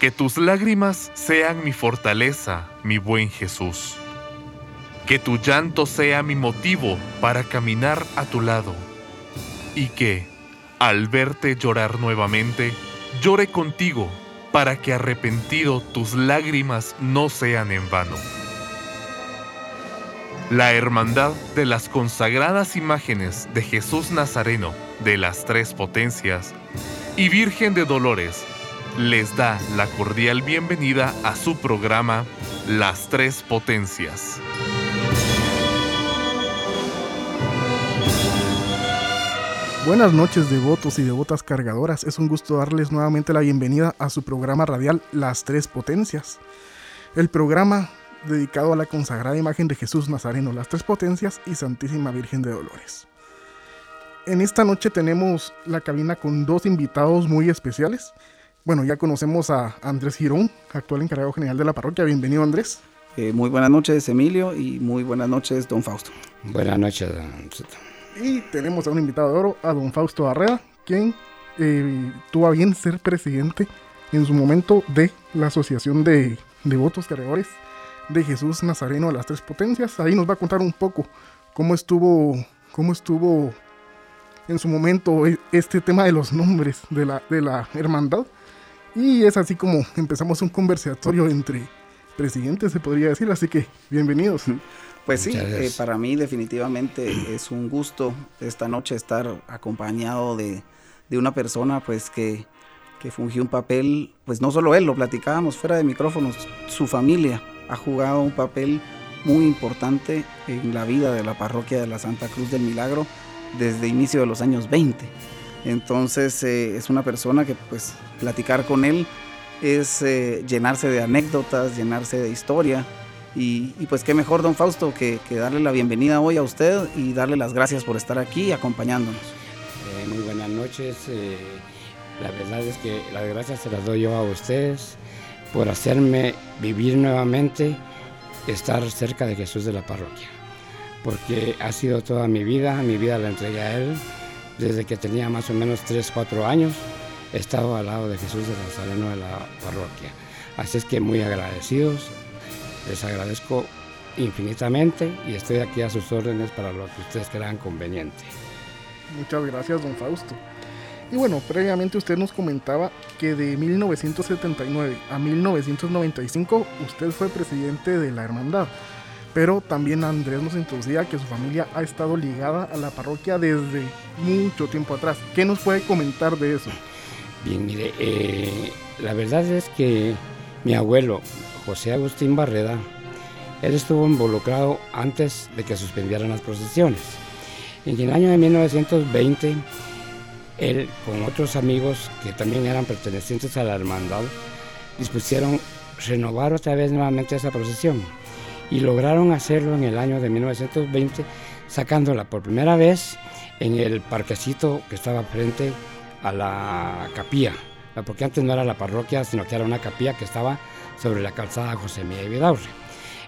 Que tus lágrimas sean mi fortaleza, mi buen Jesús. Que tu llanto sea mi motivo para caminar a tu lado. Y que, al verte llorar nuevamente, llore contigo para que arrepentido tus lágrimas no sean en vano. La Hermandad de las consagradas imágenes de Jesús Nazareno de las Tres Potencias y Virgen de Dolores les da la cordial bienvenida a su programa Las Tres Potencias. Buenas noches devotos y devotas cargadoras, es un gusto darles nuevamente la bienvenida a su programa radial Las Tres Potencias. El programa dedicado a la consagrada imagen de Jesús Nazareno, las Tres Potencias y Santísima Virgen de Dolores. En esta noche tenemos la cabina con dos invitados muy especiales. Bueno, ya conocemos a Andrés Girón, actual encargado general de la parroquia. Bienvenido, Andrés. Eh, muy buenas noches, Emilio, y muy buenas noches, don Fausto. Buenas noches, don Y tenemos a un invitado de oro, a don Fausto Arrea, quien eh, tuvo a bien ser presidente en su momento de la Asociación de Devotos Cargadores de Jesús Nazareno de las Tres Potencias. Ahí nos va a contar un poco cómo estuvo, cómo estuvo en su momento e, este tema de los nombres de la, de la hermandad y es así como empezamos un conversatorio entre presidentes, se podría decir. Así que bienvenidos. Pues sí, eh, para mí definitivamente es un gusto esta noche estar acompañado de, una persona pues que, que, fungió un papel, pues no solo él, lo platicábamos fuera de micrófonos, su familia ha jugado un papel muy importante en la vida de la parroquia de la Santa Cruz del Milagro desde inicio de los años 20. Entonces eh, es una persona que pues platicar con él es eh, llenarse de anécdotas, llenarse de historia. Y, pues qué mejor, don Fausto, que, darle la bienvenida hoy a usted y darle las gracias por estar aquí acompañándonos. Eh, muy buenas noches. la verdad es que las gracias se las doy yo a ustedes por hacerme vivir nuevamente, estar cerca de Jesús de la parroquia. Porque ha sido toda mi vida, mi vida la entregué a Él desde que tenía más o menos 3, 4 años, estado al lado de Jesús de Nazareno de la parroquia. Así es que muy agradecidos, les agradezco infinitamente y estoy aquí a sus órdenes para lo que ustedes crean conveniente. Muchas gracias, don Fausto. Y bueno, previamente usted nos comentaba que de 1979 a 1995 usted fue presidente de la hermandad. Pero también Andrés nos introducía que su familia ha estado ligada a la parroquia desde mucho tiempo atrás. ¿Qué nos puede comentar de eso? Bien, mire, eh, la verdad es que mi abuelo, José Agustín Barreda, él estuvo involucrado antes de que suspendieran las procesiones. En el año de 1920, él con otros amigos que también eran pertenecientes a la hermandad, dispusieron renovar otra vez nuevamente esa procesión y lograron hacerlo en el año de 1920 sacándola por primera vez en el parquecito que estaba frente a la capilla, porque antes no era la parroquia, sino que era una capilla que estaba sobre la calzada José Miguel Vidaurre.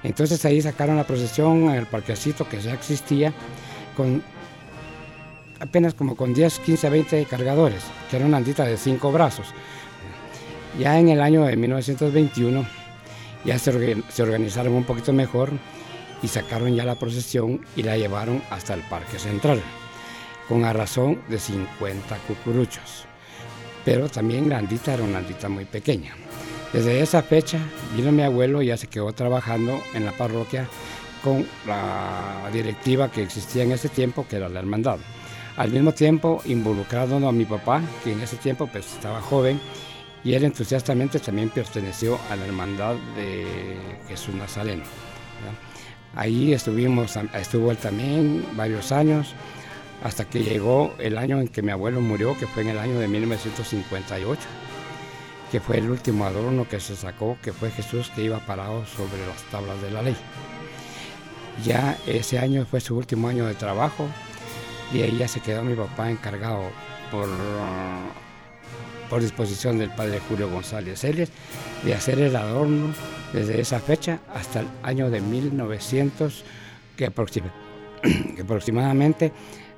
Entonces ahí sacaron la procesión en el parquecito que ya existía con apenas como con 10, 15, 20 cargadores, que era una andita de cinco brazos. Ya en el año de 1921 ya se, organizaron un poquito mejor y sacaron ya la procesión y la llevaron hasta el Parque Central, con a razón de 50 cucuruchos. Pero también la andita era una andita muy pequeña. Desde esa fecha vino mi abuelo y ya se quedó trabajando en la parroquia con la directiva que existía en ese tiempo, que era la hermandad. Al mismo tiempo involucrado a mi papá, que en ese tiempo pues, estaba joven y él entusiastamente también perteneció a la hermandad de Jesús Nazareno. Ahí estuvimos, estuvo él también varios años, hasta que llegó el año en que mi abuelo murió, que fue en el año de 1958, que fue el último adorno que se sacó, que fue Jesús que iba parado sobre las tablas de la ley. Ya ese año fue su último año de trabajo y ahí ya se quedó mi papá encargado por por disposición del padre Julio González Celes, de hacer el adorno desde esa fecha hasta el año de 1900, que, aproximadamente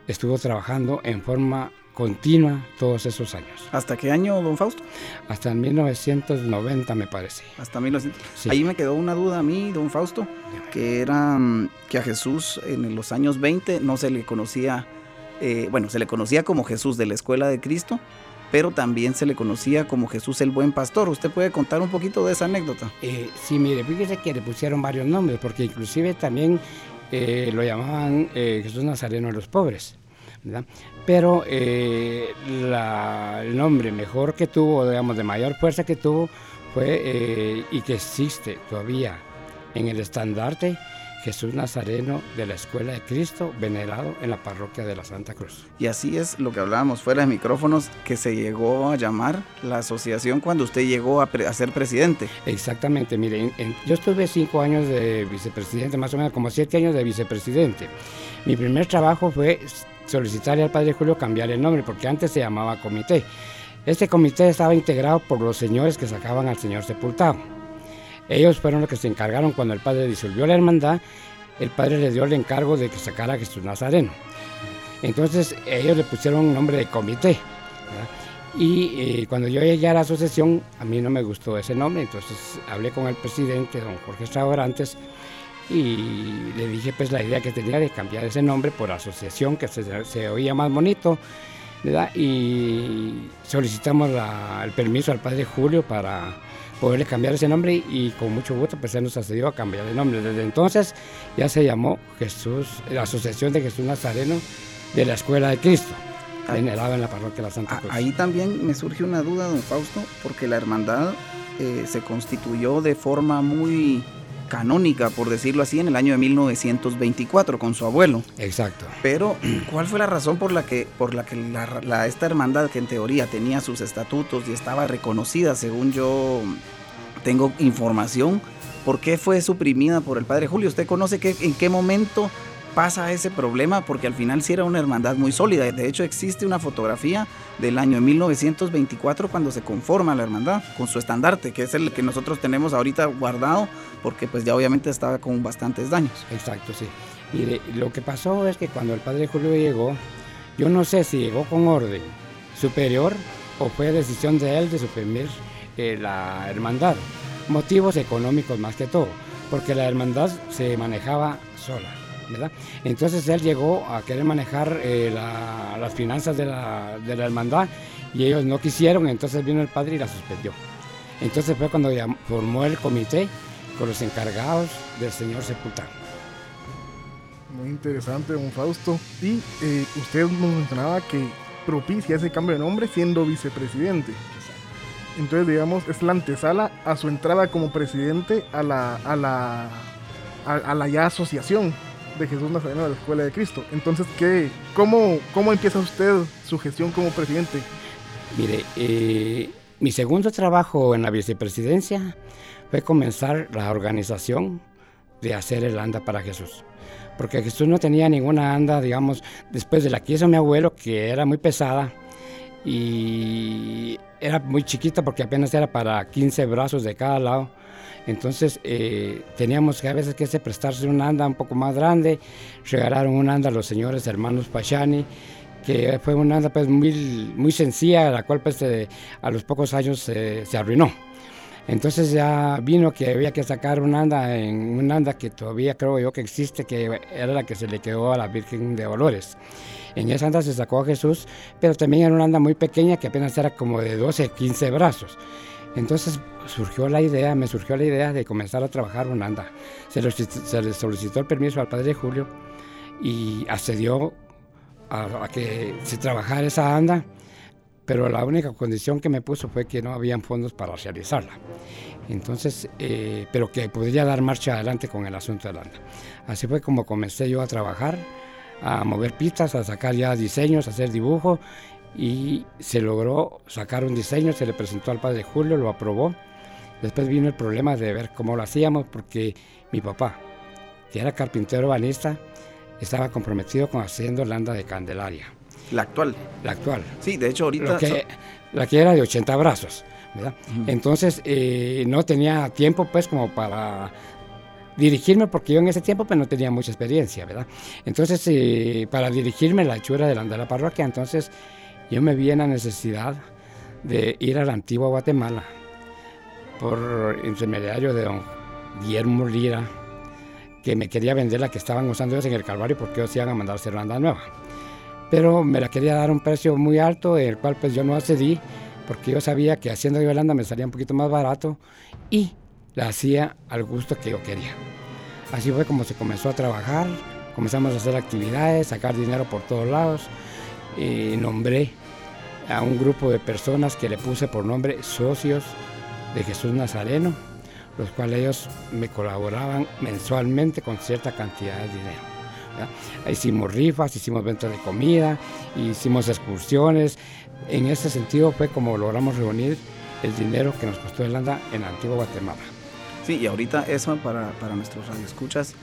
estuvo trabajando en forma continua todos esos años. ¿Hasta qué año, don Fausto? Hasta en 1990 me parece. Hasta 1990. Ahí me quedó una duda a mí, don Fausto, que era mm, que a Jesús en los años 20 no se le conocía, eh, bueno, se le conocía como Jesús de la Escuela de Cristo, pero también se le conocía como Jesús el Buen Pastor. ¿Usted puede contar un poquito de esa anécdota? Eh, sí, mire, fíjese que le pusieron varios nombres, porque inclusive también eh, lo llamaban Jesús Nazareno de los pobres. Pero eh, el nombre mejor que tuvo, digamos, de mayor fuerza que tuvo, fue eh, y que existe todavía en el estandarte Jesús Nazareno de la Escuela de Cristo, venerado en la parroquia de la Santa Cruz. Y así es lo que hablábamos fuera de micrófonos, que se llegó a llamar la asociación cuando usted llegó a, ser presidente. Exactamente, mire, yo estuve cinco años de vicepresidente, más o menos como siete años de vicepresidente. Mi primer trabajo fue solicitarle al padre Julio cambiar el nombre, porque antes se llamaba comité. Este comité estaba integrado por los señores que sacaban al señor sepultado. Ellos fueron los que se encargaron cuando el padre disolvió la hermandad, el padre le dio el encargo de que sacara a Jesús Nazareno. Entonces ellos le pusieron un nombre de comité. Y eh, cuando yo llegué a la asociación, a mí no me gustó ese nombre, entonces hablé con el presidente, don Jorge Estradorantes, y le dije pues la idea que tenía de cambiar ese nombre por asociación que se, oía más bonito y solicitamos el permiso al padre Julio para poderle cambiar ese nombre y con mucho gusto pues él nos accedió a cambiar el nombre. Desde entonces ya se llamó Jesús, la Asociación de Jesús Nazareno de la Escuela de Cristo, venerada en la parroquia de la Santa Cruz. Ahí también me surge una duda, don Fausto, porque la hermandad eh, se constituyó de forma muy canónica, por decirlo así, en el año de 1924 con su abuelo. Exacto. Pero, ¿cuál fue la razón por la que, por la que la, esta hermandad, que en teoría tenía sus estatutos y estaba reconocida, según yo tengo información, ¿por qué fue suprimida por el padre Julio? ¿Usted conoce que, en qué momento pasa ese problema porque al final sí era una hermandad muy sólida. De hecho existe una fotografía del año 1924 cuando se conforma la hermandad con su estandarte, que es el que nosotros tenemos ahorita guardado porque pues ya obviamente estaba con bastantes daños. Exacto, sí. Y lo que pasó es que cuando el padre Julio llegó, yo no sé si llegó con orden superior o fue decisión de él de suprimir eh, la hermandad. Motivos económicos más que todo, porque la hermandad se manejaba sola. Entonces él llegó a querer manejar eh, las finanzas de la, hermandad y ellos no quisieron, entonces vino el padre y la suspendió. Entonces fue cuando formó el comité con los encargados del señor sepultado. Muy interesante, don Fausto. Y eh, usted nos mencionaba que propicia ese cambio de nombre siendo vicepresidente. Entonces, digamos, es la antesala a su entrada como presidente a la, a la, a la ya asociación de Jesús Nazareno de la Escuela de Cristo. Entonces, ¿qué, cómo, ¿cómo empieza usted su gestión como presidente? Mire, eh, mi segundo trabajo en la vicepresidencia fue comenzar la organización de hacer el anda para Jesús. Porque Jesús no tenía ninguna anda, digamos, después de la que hizo mi abuelo, que era muy pesada y era muy chiquita porque apenas era para 15 brazos de cada lado entonces eh, teníamos que a veces que se prestarse una anda un poco más grande. Regalaron una anda a los señores hermanos Pachani, que fue una anda pues muy, muy sencilla, la cual pues a los pocos años se arruinó. Entonces ya vino que había que sacar una anda en una anda que todavía creo yo que existe, que era la que se le quedó a la Virgen de Dolores. En esa anda se sacó a Jesús, pero también era una anda muy pequeña que apenas era como de 12, 15 brazos. Entonces surgió la idea, me surgió la idea de comenzar a trabajar un anda. Se, le solicitó el permiso al padre Julio y accedió a, que se trabajara esa anda, pero la única condición que me puso fue que no habían fondos para realizarla. Entonces, eh, pero que podría dar marcha adelante con el asunto del anda. Así fue como comencé yo a trabajar, a mover pistas, a sacar ya diseños, a hacer dibujo y se logró sacar un diseño, se le presentó al padre Julio, lo aprobó. Después vino el problema de ver cómo lo hacíamos porque mi papá, que era carpintero banista, estaba comprometido con haciendo la anda de Candelaria. La actual. La actual. Sí, de hecho ahorita... La que era de 80 brazos, ¿verdad? Entonces eh, no tenía tiempo pues como para dirigirme porque yo en ese tiempo pues no tenía mucha experiencia, ¿verdad? Entonces eh, para dirigirme la hechura de la, de la parroquia, entonces yo me vi en la necesidad de ir a la antigua Guatemala por intermediario de don Guillermo Lira, que me quería vender la que estaban usando ellos en el Calvario porque ellos iban a mandar a hacer banda nueva. Pero me la quería dar a un precio muy alto, el cual pues yo no accedí porque yo sabía que haciendo Yolanda me salía un poquito más barato y la hacía al gusto que yo quería. Así fue como se comenzó a trabajar, comenzamos a hacer actividades, sacar dinero por todos lados y nombré a un grupo de personas que le puse por nombre socios de Jesús Nazareno, los cuales ellos me colaboraban mensualmente con cierta cantidad de dinero. Hicimos rifas, hicimos ventas de comida, hicimos excursiones. En ese sentido fue como logramos reunir el dinero que nos costó el ANDA en antigua Guatemala. Sí, y ahorita eso para, para nuestros radioescuchas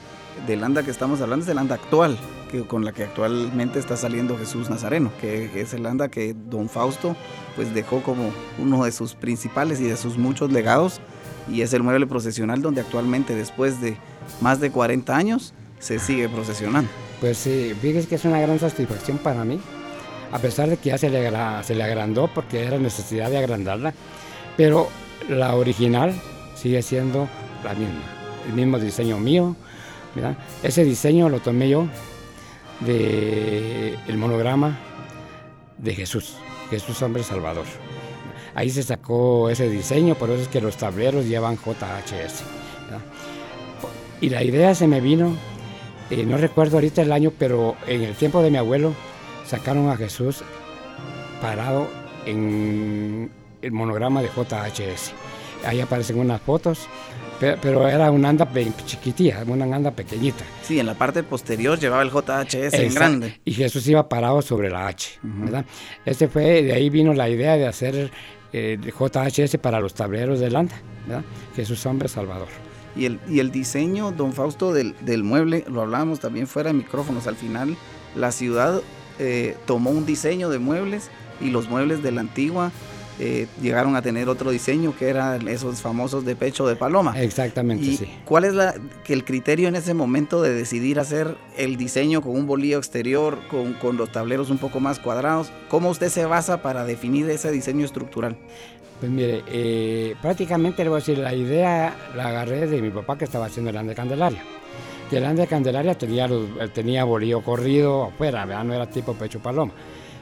del ANDA que estamos hablando es el ANDA actual, que, con la que actualmente está saliendo Jesús Nazareno, que es el ANDA que don Fausto pues dejó como uno de sus principales y de sus muchos legados y es el mueble procesional donde actualmente después de más de 40 años se sigue procesionando. Pues sí, fíjese que es una gran satisfacción para mí, a pesar de que ya se le, se le agrandó porque era necesidad de agrandarla, pero la original sigue siendo la misma, el mismo diseño mío. Ese diseño lo tomé yo del el monograma de Jesús, Jesús Hombre Salvador. Ahí se sacó ese diseño, por eso es que los tableros llevan JHS. Y la idea se me vino, eh, no recuerdo ahorita el año, pero en el tiempo de mi abuelo sacaron a Jesús parado en el monograma de JHS. Ahí aparecen unas fotos, pero, era una anda chiquitita, una anda pequeñita. Sí, en la parte posterior llevaba el JHS en grande. Y Jesús iba parado sobre la H, ¿verdad? Este fue, de ahí vino la idea de hacer eh, JHS para los tableros de anda, ¿verdad? Jesús Hombre Salvador. Y el, y el diseño, don Fausto, del, del mueble, lo hablábamos también fuera de micrófonos, al final la ciudad eh, tomó un diseño de muebles y los muebles de la antigua eh, llegaron a tener otro diseño que eran esos famosos de pecho de paloma. Exactamente, sí. ¿Cuál es la, que el criterio en ese momento de decidir hacer el diseño con un bolillo exterior, con, con los tableros un poco más cuadrados? ¿Cómo usted se basa para definir ese diseño estructural? Pues mire, eh, prácticamente le voy a decir, la idea la agarré de mi papá que estaba haciendo el Ande Candelaria. El Ande Candelaria tenía, tenía bolillo corrido afuera, ¿verdad? no era tipo pecho paloma.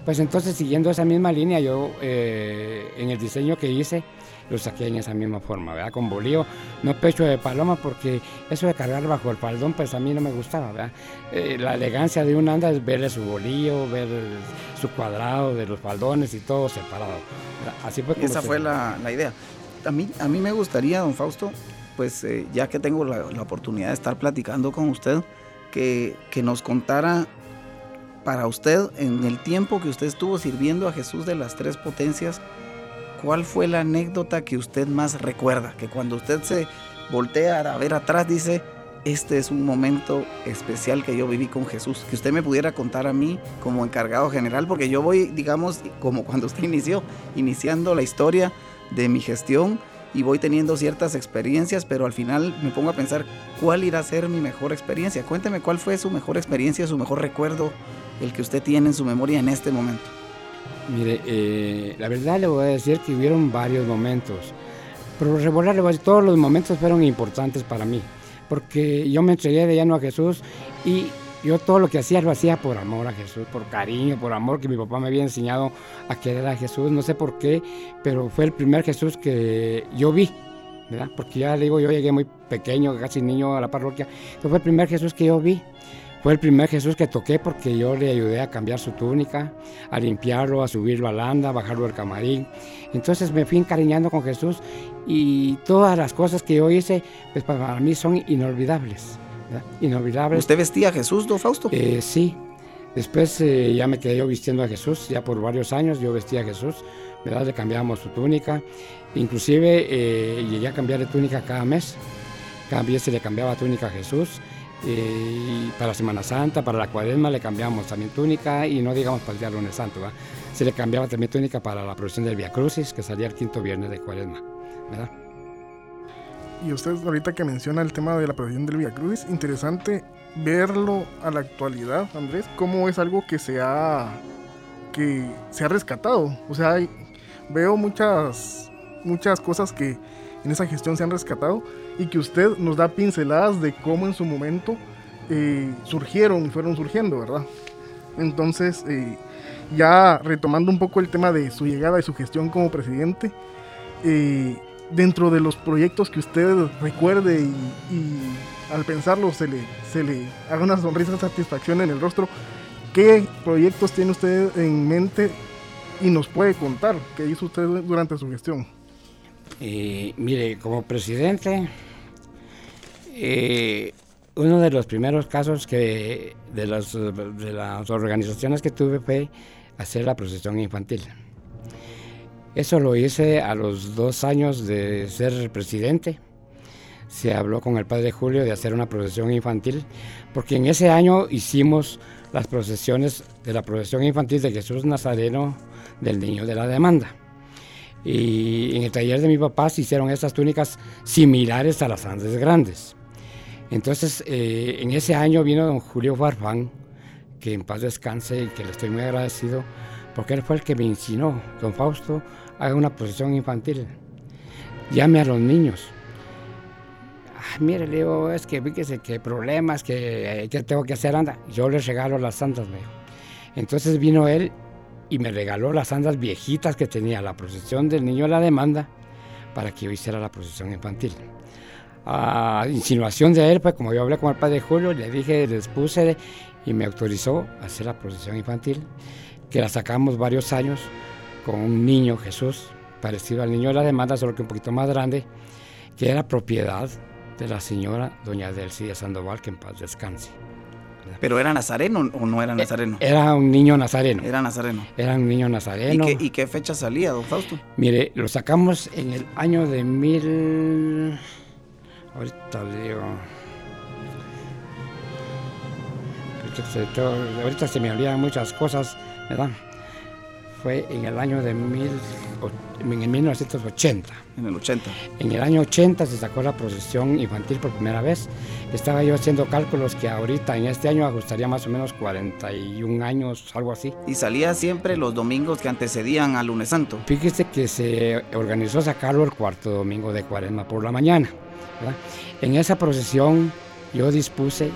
Pues entonces, siguiendo esa misma línea, yo eh, en el diseño que hice, lo saqué en esa misma forma, ¿verdad? Con bolío, no pecho de paloma, porque eso de cargar bajo el faldón, pues a mí no me gustaba, ¿verdad? Eh, la elegancia de un anda es verle su bolillo, ver su cuadrado de los faldones y todo separado. Así fue Esa fue la, idea. A mí, a mí me gustaría, don Fausto, pues eh, ya que tengo la, oportunidad de estar platicando con usted, que, que nos contara para usted, en el tiempo que usted estuvo sirviendo a Jesús de las tres potencias, ¿cuál fue la anécdota que usted más recuerda? Que cuando usted se voltea a ver atrás dice, este es un momento especial que yo viví con Jesús. Que usted me pudiera contar a mí como encargado general, porque yo voy, digamos, como cuando usted inició, iniciando la historia de mi gestión y voy teniendo ciertas experiencias, pero al final me pongo a pensar cuál irá a ser mi mejor experiencia. Cuénteme cuál fue su mejor experiencia, su mejor recuerdo el que usted tiene en su memoria en este momento? Mire, eh, la verdad le voy a decir que hubieron varios momentos, pero regular le voy a decir, todos los momentos fueron importantes para mí, porque yo me entregué de lleno a Jesús y yo todo lo que hacía lo hacía por amor a Jesús, por cariño, por amor que mi papá me había enseñado a querer a Jesús, no sé por qué, pero fue el primer Jesús que yo vi, ¿verdad? Porque ya le digo, yo llegué muy pequeño, casi niño a la parroquia, fue el primer Jesús que yo vi. Fue el primer Jesús que toqué porque yo le ayudé a cambiar su túnica, a limpiarlo, a subirlo al anda, a bajarlo al camarín. Entonces me fui encariñando con Jesús y todas las cosas que yo hice, pues para mí son inolvidables. Inolvidables. ¿Usted vestía a Jesús, don Fausto? Eh, sí. Después eh, ya me quedé yo vistiendo a Jesús, ya por varios años yo vestía a Jesús, ¿verdad? Le cambiábamos su túnica. Inclusive eh, llegué a cambiar de túnica cada mes. Mes se le cambiaba túnica a Jesús. Eh, y para Semana Santa, para la cuaresma le cambiamos también túnica y no digamos para el día lunes santo, se le cambiaba también túnica para la procesión del Via Crucis, que salía el quinto viernes de cuaresma. ¿verdad? Y usted ahorita que menciona el tema de la procesión del Via Crucis, interesante verlo a la actualidad, Andrés, cómo es algo que se ha que se ha rescatado. O sea, veo muchas, muchas cosas que en esa gestión se han rescatado y que usted nos da pinceladas de cómo en su momento eh, surgieron y fueron surgiendo, ¿verdad? Entonces, eh, ya retomando un poco el tema de su llegada y su gestión como presidente, eh, dentro de los proyectos que usted recuerde y, al pensarlo se le, se le haga una sonrisa de satisfacción en el rostro, ¿qué proyectos tiene usted en mente y nos puede contar qué hizo usted durante su gestión? Mire, como presidente, eh, uno de los primeros casos que de de las organizaciones que tuve fue hacer la procesión infantil. Eso lo hice a los dos años de ser presidente. Se habló con el padre Julio de hacer una procesión infantil, porque en ese año hicimos las procesiones de la procesión infantil de Jesús Nazareno del Niño de la Demanda. Y en el taller de mi papá se hicieron estas túnicas similares a las Andes Grandes. Entonces, eh, en ese año vino don Julio Farfán, que en paz descanse y que le estoy muy agradecido, porque él fue el que me enseñó, don Fausto, haga una procesión infantil. Llame a los niños. mire, le digo, es que fíjese que problemas, que, que tengo que hacer, anda. Yo les regalo las santas, me Entonces vino él y me regaló las sandas viejitas que tenía la procesión del niño de la demanda para que yo hiciera la procesión infantil. A insinuación de él, pues como yo hablé con el padre Julio, le dije, les puse y me autorizó a hacer la procesión infantil, que la sacamos varios años con un niño Jesús, parecido al niño de la demanda, solo que un poquito más grande, que era propiedad de la señora doña Delcia Sandoval, que en paz descanse. ¿Pero era nazareno o no era eh, nazareno? Era un niño nazareno. Era nazareno. Era un niño nazareno. ¿Y qué, fecha salía, don Fausto? Mire, lo sacamos en el año de mil... Ahorita le digo... ahorita se me olvidan muchas cosas, ¿verdad? Fue en el año de mil, en 1980. En el 80. En el año 80 se sacó la procesión infantil por primera vez. Estaba yo haciendo cálculos que ahorita en este año ajustaría más o menos 41 años, algo así. ¿Y salía siempre los domingos que antecedían al lunes santo? Fíjese que se organizó sacarlo el cuarto domingo de cuaresma por la mañana. En esa procesión yo dispuse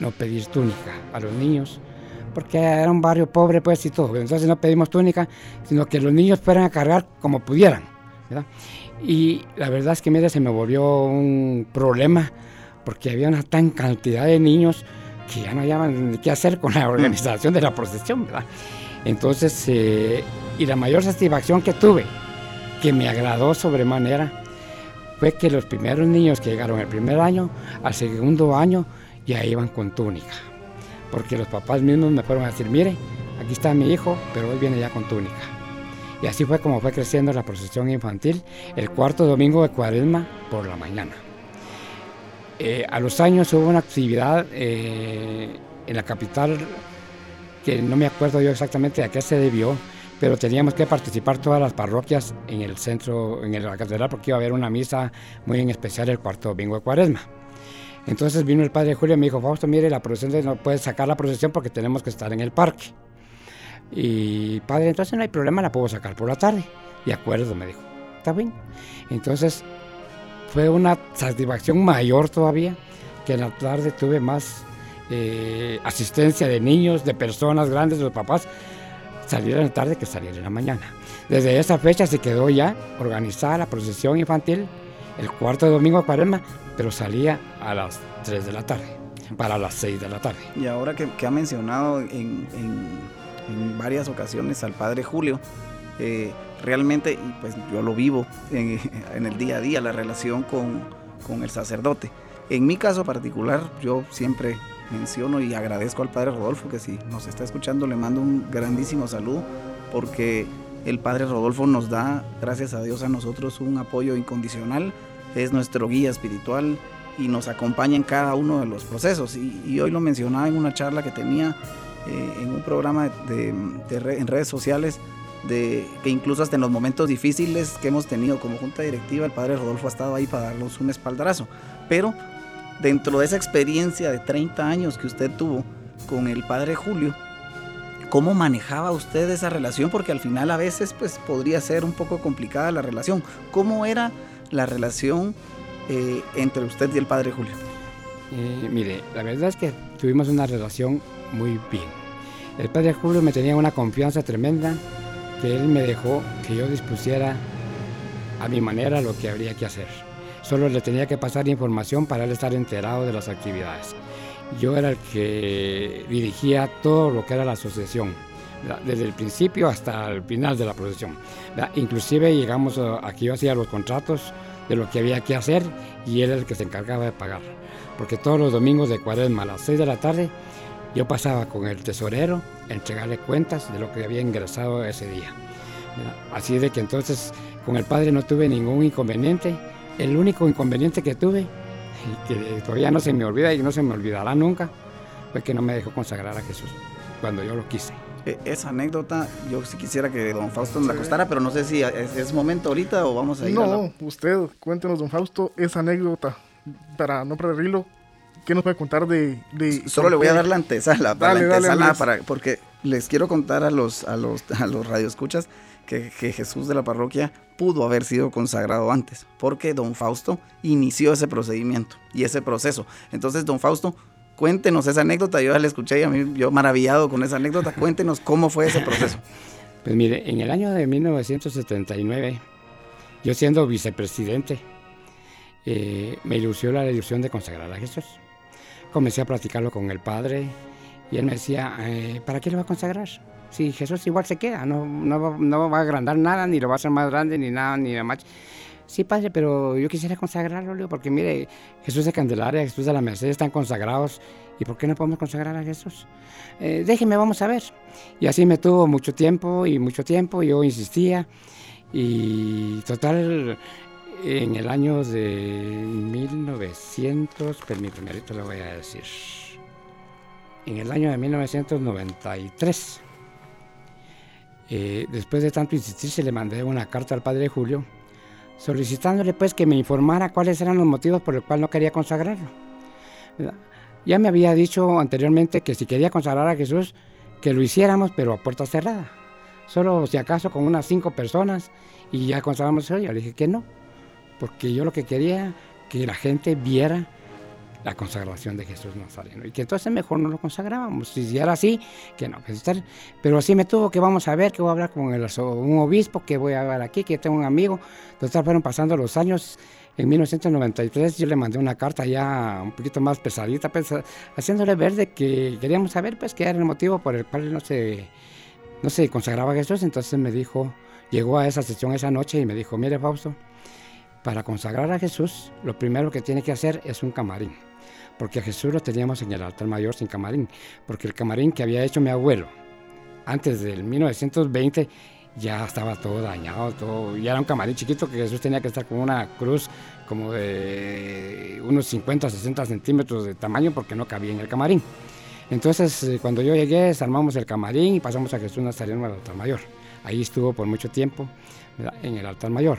no pedir túnica a los niños, porque era un barrio pobre pues y todo. Entonces no pedimos túnica, sino que los niños fueran a cargar como pudieran. Y la verdad es que mira, se me volvió un problema, porque había una tan cantidad de niños que ya no hallaban qué hacer con la organización de la procesión. ¿verdad? Entonces, eh, y la mayor satisfacción que tuve, que me agradó sobremanera, fue que los primeros niños que llegaron el primer año, al segundo año, ya iban con túnica. Porque los papás mismos me fueron a decir, mire, aquí está mi hijo, pero hoy viene ya con túnica. Y así fue como fue creciendo la procesión infantil el cuarto domingo de cuaresma por la mañana. Eh, a los años hubo una actividad eh, en la capital que no me acuerdo yo exactamente a qué se debió, pero teníamos que participar todas las parroquias en el centro, en la catedral, porque iba a haber una misa muy en especial el cuarto domingo de cuaresma. Entonces vino el padre Julio y me dijo, Fausto, mire, la procesión no puede sacar la procesión porque tenemos que estar en el parque. Y padre, entonces no hay problema, la puedo sacar por la tarde. De acuerdo, me dijo, está bien. Entonces fue una satisfacción mayor todavía, que en la tarde tuve más eh, asistencia de niños, de personas grandes, de los papás, salir en la tarde que salir en la mañana. Desde esa fecha se quedó ya organizada la procesión infantil el cuarto de domingo a Cuaresma, pero salía a las 3 de la tarde, para las 6 de la tarde. Y ahora que, ha mencionado en, varias ocasiones al Padre Julio, eh, realmente, pues yo lo vivo en, el día a día, la relación con, con el sacerdote. En mi caso particular, yo siempre menciono y agradezco al Padre Rodolfo que si nos está escuchando le mando un grandísimo saludo porque el Padre Rodolfo nos da, gracias a Dios, a nosotros un apoyo incondicional, es nuestro guía espiritual y nos acompaña en cada uno de los procesos. Y, hoy lo mencionaba en una charla que tenía eh, en un programa de, en redes sociales, de que incluso hasta en los momentos difíciles que hemos tenido como junta directiva, el Padre Rodolfo ha estado ahí para darnos un espaldarazo. Pero dentro de esa experiencia de 30 años que usted tuvo con el Padre Julio, ¿Cómo manejaba usted esa relación? Porque al final a veces pues podría ser un poco complicada la relación. ¿Cómo era la relación eh, entre usted y el padre Julio? Eh, mire, la verdad es que tuvimos una relación muy bien. El padre Julio me tenía una confianza tremenda que él me dejó que yo dispusiera a mi manera lo que habría que hacer. Solo le tenía que pasar información para él estar enterado de las actividades. Yo era el que dirigía todo lo que era la asociación, desde el principio hasta el final de la procesión. Inclusive llegamos aquí yo hacía los contratos de lo que había que hacer y él era el que se encargaba de pagar. Porque todos los domingos de cuaresma a las 6 de la tarde yo pasaba con el tesorero a entregarle cuentas de lo que había ingresado ese día. Así de que entonces con el padre no tuve ningún inconveniente. El único inconveniente que tuve, y que todavía no se me olvida y no se me olvidará nunca, fue que no me dejó consagrar a Jesús cuando yo lo quise. E, esa anécdota, yo sí quisiera que don Fausto nos la contara, pero no sé si es, momento ahorita o vamos a ir No, usted, cuéntenos, don Fausto, esa anécdota, para no perderlo, ¿qué nos puede contar de...? Solo le voy a dar la antesala, para la antesala para, porque les quiero contar a los, a los, a los radioescuchas que, que, Jesús de la parroquia pudo haber sido consagrado antes, porque don Fausto inició ese procedimiento y ese proceso. Entonces, don Fausto, cuéntenos esa anécdota, yo ya la escuché y a mí yo maravillado con esa anécdota, cuéntenos cómo fue ese proceso. Pues mire, en el año de 1979, yo siendo vicepresidente, eh, me ilusionó la ilusión de consagrar a Jesús comencé a practicarlo con el padre y él me decía, eh, ¿para qué lo va a consagrar? Si Jesús igual se queda, no, no, no, va a agrandar nada, ni lo va a hacer más grande, ni nada, ni nada más. Sí, padre, pero yo quisiera consagrarlo, porque mire, Jesús de Candelaria, Jesús de la Merced están consagrados. ¿Y por qué no podemos consagrar a Jesús? Eh, déjeme, vamos a ver. Y así me tuvo mucho tiempo y mucho tiempo, yo insistía. Y total, en el año de 1900, permíteme, ahorita lo voy a decir. En el año de 1993, eh, después de tanto insistir, se le mandé una carta al padre Julio solicitándole pues que me informara cuáles eran los motivos por los cuales no quería consagrarlo. Ya me había dicho anteriormente que si quería consagrar a Jesús, que lo hiciéramos, pero a puerta cerrada. Solo si acaso con unas cinco personas y ya consagramos eso. Yo le dije que no, porque yo lo que quería que la gente viera la consagración de Jesús Nazareno y que entonces mejor no lo consagrábamos. Si era así, que no, pero así me tuvo que vamos a ver, que voy a hablar con el, un obispo, que voy a ver aquí, que tengo un amigo. Entonces fueron pasando los años. En 1993 yo le mandé una carta ya un poquito más pesadita, pues, haciéndole ver de que queríamos saber pues qué era el motivo por el cual no se, no se consagraba a Jesús. Entonces me dijo, llegó a esa sesión esa noche y me dijo, mire Fausto, para consagrar a Jesús, lo primero que tiene que hacer es un camarín, porque a Jesús lo teníamos en el altar mayor sin camarín, porque el camarín que había hecho mi abuelo antes del 1920 ya estaba todo dañado, todo, ya era un camarín chiquito que Jesús tenía que estar con una cruz como de unos 50, 60 centímetros de tamaño porque no cabía en el camarín. Entonces, eh, cuando yo llegué, desarmamos el camarín y pasamos a Jesús Nazareno al altar mayor. Ahí estuvo por mucho tiempo en el altar mayor.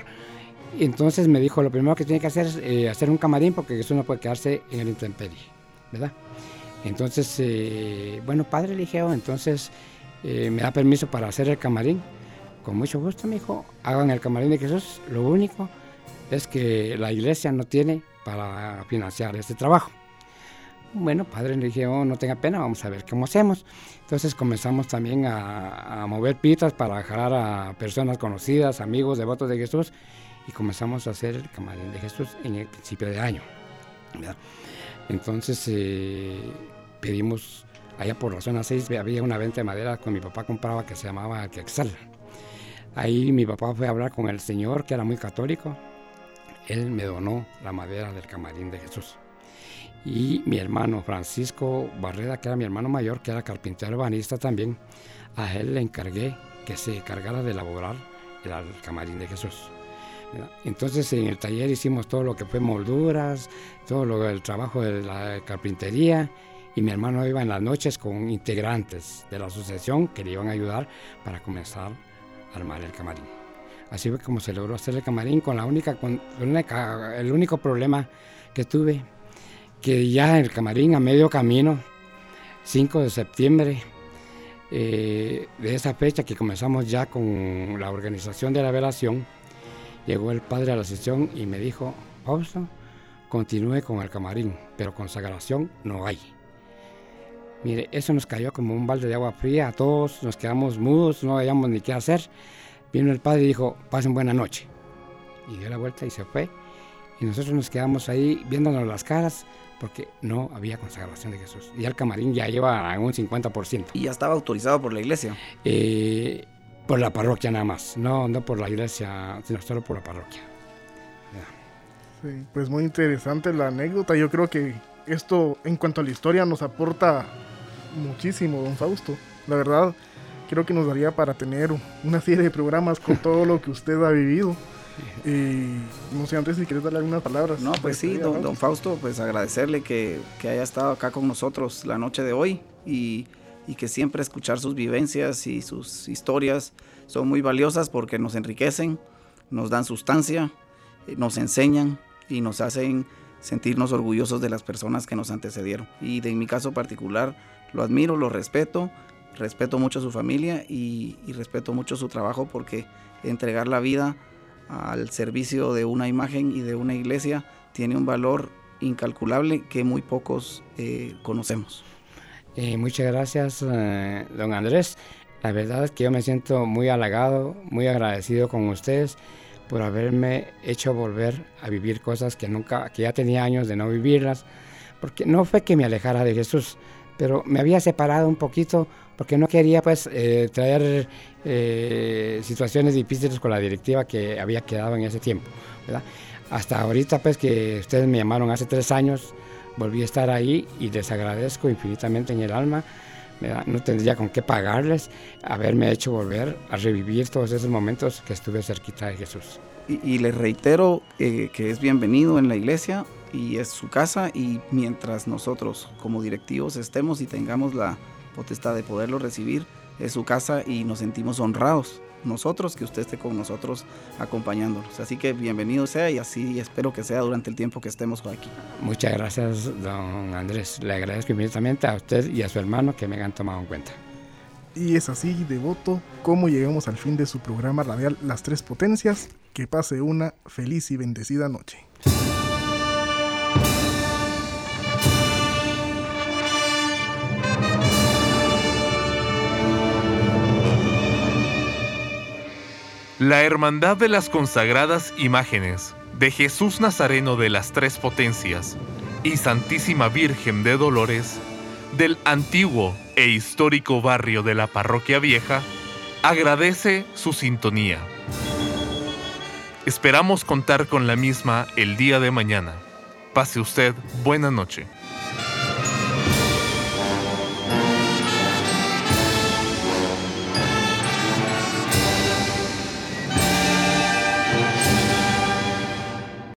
Entonces me dijo, lo primero que tiene que hacer es eh, hacer un camarín porque eso no puede quedarse en el intemperie, ¿verdad? Entonces, eh, bueno, padre le dije, oh, entonces eh, me da permiso para hacer el camarín. Con mucho gusto, me dijo, hagan el camarín de Jesús. Lo único es que la iglesia no tiene para financiar este trabajo. Bueno, padre, le dije, oh, no tenga pena, vamos a ver cómo hacemos. Entonces comenzamos también a, a mover pitas para jalar a personas conocidas, amigos, devotos de Jesús y comenzamos a hacer el camarín de Jesús en el principio de año. Entonces eh, pedimos, allá por la zona 6 había una venta de madera que mi papá compraba que se llamaba Quexal. Ahí mi papá fue a hablar con el señor que era muy católico. Él me donó la madera del camarín de Jesús. Y mi hermano Francisco Barreda, que era mi hermano mayor, que era carpintero urbanista también, a él le encargué que se encargara de elaborar el camarín de Jesús. Entonces en el taller hicimos todo lo que fue molduras, todo lo, el trabajo de la carpintería y mi hermano iba en las noches con integrantes de la asociación que le iban a ayudar para comenzar a armar el camarín. Así fue como se logró hacer el camarín con la única, el único problema que tuve, que ya el camarín a medio camino, 5 de septiembre, eh, de esa fecha que comenzamos ya con la organización de la velación, llegó el padre a la sesión y me dijo, Fausto, continúe con el camarín, pero consagración no hay. Mire, eso nos cayó como un balde de agua fría, a todos nos quedamos mudos, no sabíamos ni qué hacer. Vino el padre y dijo, pasen buena noche. Y dio la vuelta y se fue. Y nosotros nos quedamos ahí viéndonos las caras porque no había consagración de Jesús. Y el camarín ya lleva un 50%. ¿Y ya estaba autorizado por la iglesia? Eh, por la parroquia nada más, no, no por la iglesia, sino solo por la parroquia. Sí, pues muy interesante la anécdota. Yo creo que esto en cuanto a la historia nos aporta muchísimo, don Fausto. La verdad, creo que nos daría para tener una serie de programas con todo lo que usted ha vivido. Y no sé, antes si quieres darle algunas palabras. No, pues sí, don, Fausto, pues agradecerle que, que, haya estado acá con nosotros la noche de hoy y, y, que siempre escuchar sus vivencias y sus historias son muy valiosas porque nos enriquecen, nos dan sustancia, eh, nos enseñan y nos hacen sentirnos orgullosos de las personas que nos antecedieron. Y de, en mi caso particular, lo admiro, lo respeto, respeto mucho a su familia y, y respeto mucho su trabajo porque entregar la vida al servicio de una imagen y de una iglesia tiene un valor incalculable que muy pocos eh, conocemos. Eh, muchas gracias, eh, don Andrés. La verdad es que yo me siento muy halagado, muy agradecido con ustedes por haberme hecho volver a vivir cosas que nunca, que ya tenía años de no vivirlas, porque no fue que me alejara de Jesús, pero me había separado un poquito porque no quería pues eh, traer eh, situaciones difíciles con la directiva que había quedado en ese tiempo. Hasta ahorita pues que ustedes me llamaron hace tres años, volví a estar ahí y les agradezco infinitamente en el alma. No tendría con qué pagarles haberme hecho volver a revivir todos esos momentos que estuve cerquita de Jesús. Y, les reitero eh, que es bienvenido en la iglesia y es su casa y mientras nosotros como directivos estemos y tengamos la, potestad de poderlo recibir, es su casa y nos sentimos honrados nosotros que usted esté con nosotros acompañándonos. Así que bienvenido sea y así espero que sea durante el tiempo que estemos aquí. Muchas gracias, don Andrés. Le agradezco inmediatamente a usted y a su hermano que me han tomado en cuenta. Y es así, devoto, como llegamos al fin de su programa radial Las Tres Potencias. Que pase una feliz y bendecida noche. La Hermandad de las Consagradas Imágenes de Jesús Nazareno de las Tres Potencias y Santísima Virgen de Dolores del antiguo e histórico barrio de la Parroquia Vieja agradece su sintonía. Esperamos contar con la misma el día de mañana. Pase usted buena noche.